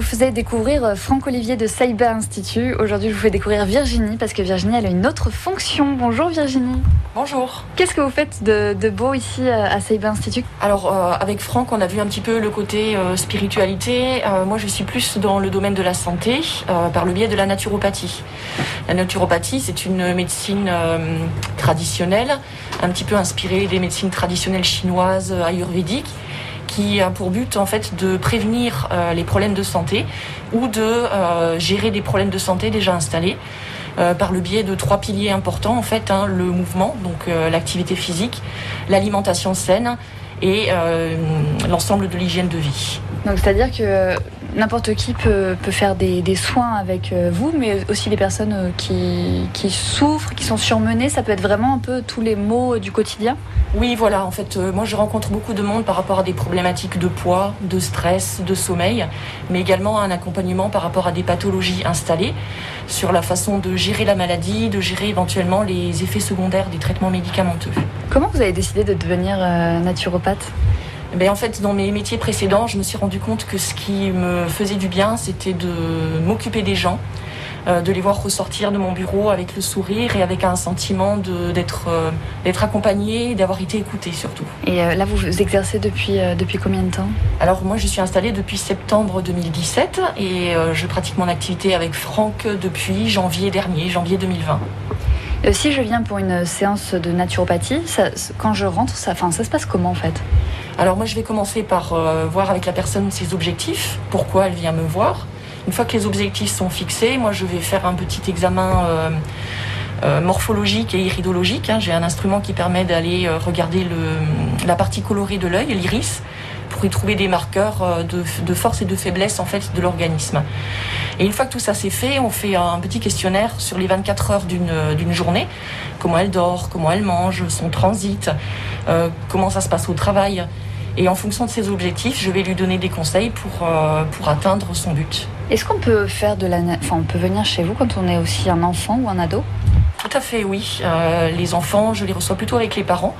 Vous faisais découvrir euh, Franck Olivier de Cyber Institute. Aujourd'hui, je vous fais découvrir Virginie parce que Virginie, elle a une autre fonction. Bonjour Virginie. Bonjour. Qu'est-ce que vous faites de, de beau ici euh, à Cyber Institute Alors euh, avec Franck, on a vu un petit peu le côté euh, spiritualité. Euh, moi, je suis plus dans le domaine de la santé par le biais de la naturopathie. La naturopathie, c'est une médecine traditionnelle, un petit peu inspirée des médecines traditionnelles chinoises, ayurvédiques qui a pour but en fait de prévenir euh, les problèmes de santé ou de euh, gérer des problèmes de santé déjà installés euh, par le biais de trois piliers importants en fait hein, le mouvement donc l'activité physique l'alimentation saine et l'ensemble de l'hygiène de vie. Donc, c'est-à-dire que n'importe qui peut, peut faire des, des soins avec euh, vous, mais aussi les personnes euh, qui, qui souffrent, qui sont surmenées. Ça peut être vraiment un peu tous les maux euh, du quotidien. Oui, voilà, en fait, moi je rencontre beaucoup de monde par rapport à des problématiques de poids, de stress, de sommeil, mais également un accompagnement par rapport à des pathologies installées sur la façon de gérer la maladie, de gérer éventuellement les effets secondaires des traitements médicamenteux. Comment vous avez décidé de devenir naturopathe? Ben, en fait, dans mes métiers précédents, je me suis rendu compte que ce qui me faisait du bien, c'était de m'occuper des gens, euh, de les voir ressortir de mon bureau avec le sourire et avec un sentiment d'être euh, accompagné d'avoir été écouté surtout. Et euh, là, vous exercez depuis, euh, depuis combien de temps? Alors moi je suis installée depuis septembre 2017 et je pratique mon activité avec Franck depuis janvier dernier, janvier 2020. Euh, Si je viens pour une séance de naturopathie, ça- quand je rentre, ça, enfin, ça se passe comment en fait? Alors moi je vais commencer par euh, voir avec la personne ses objectifs, pourquoi elle vient me voir. Une fois que les objectifs sont fixés, moi je vais faire un petit examen euh, euh, morphologique et iridologique. hein. J'ai un instrument qui permet d'aller regarder la partie colorée de l'œil, l'iris, pour y trouver des marqueurs de, force et de faiblesse en fait de l'organisme. Et une fois que tout ça c'est fait, on fait un petit questionnaire sur les 24 heures d'une journée. Comment elle dort, comment elle mange, son transit, comment ça se passe au travail. Et en fonction de ses objectifs, je vais lui donner des conseils pour, euh, pour atteindre son but. Est-ce qu'on peut faire de la, enfin, on peut venir chez vous quand on est aussi un enfant ou un ado? Tout à fait, oui. Euh, les enfants, je les reçois plutôt avec les parents.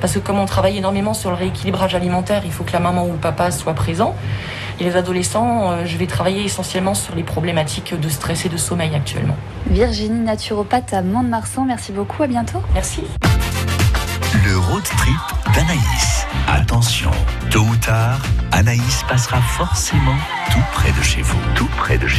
Parce que comme on travaille énormément sur le rééquilibrage alimentaire, il faut que la maman ou le papa soit présent. Et les adolescents, euh, je vais travailler essentiellement sur les problématiques de stress et de sommeil actuellement. Virginie, naturopathe à Mont-de-Marsan, merci beaucoup, à bientôt. Merci. Le road trip d'Anaïs. Attention, tôt ou tard, Anaïs passera forcément tout près de chez vous. Tout près de chez